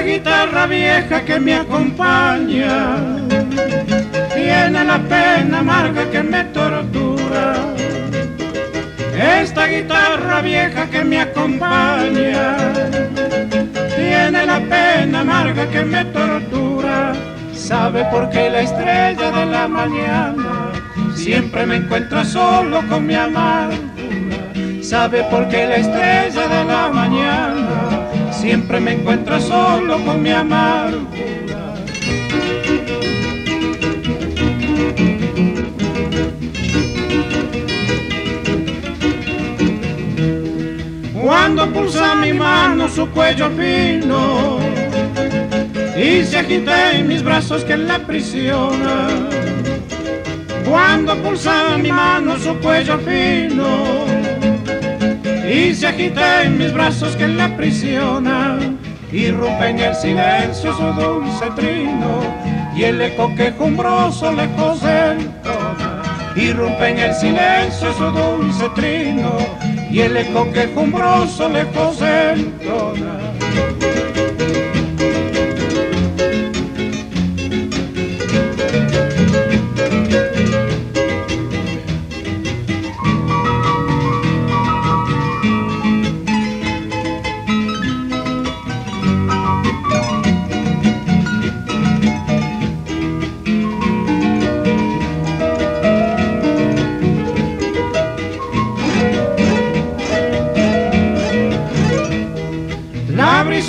Esta guitarra vieja que me acompaña tiene la pena amarga que me tortura. Esta guitarra vieja que me acompaña tiene la pena amarga que me tortura. Sabe por qué la estrella de la mañana siempre me encuentra solo con mi amargura. Sabe por qué la estrella la siempre me encuentro solo con mi amargura. Cuando pulsa mi mano su cuello fino y se agita en mis brazos que la aprisiona. Cuando pulsa mi mano su cuello fino y se agita en mis brazos que la aprisiona y rompe en el silencio su dulce trino y el eco quejumbroso lejos entona y rompe en el silencio su dulce trino y el eco quejumbroso lejos entona La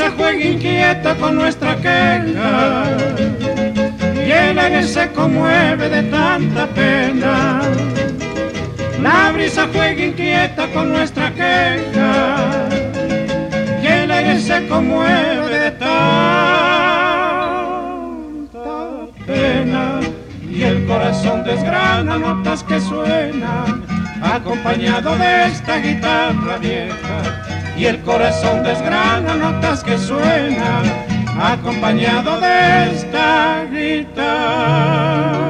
brisa juega inquieta con nuestra queja. Y el aire se conmueve de tanta pena. La brisa juega inquieta con nuestra queja. Y el aire se conmueve de tanta pena. Y el corazón desgrana notas que suenan acompañado de esta guitarra vieja y el corazón desgrana notas que suenan acompañado de esta guitarra.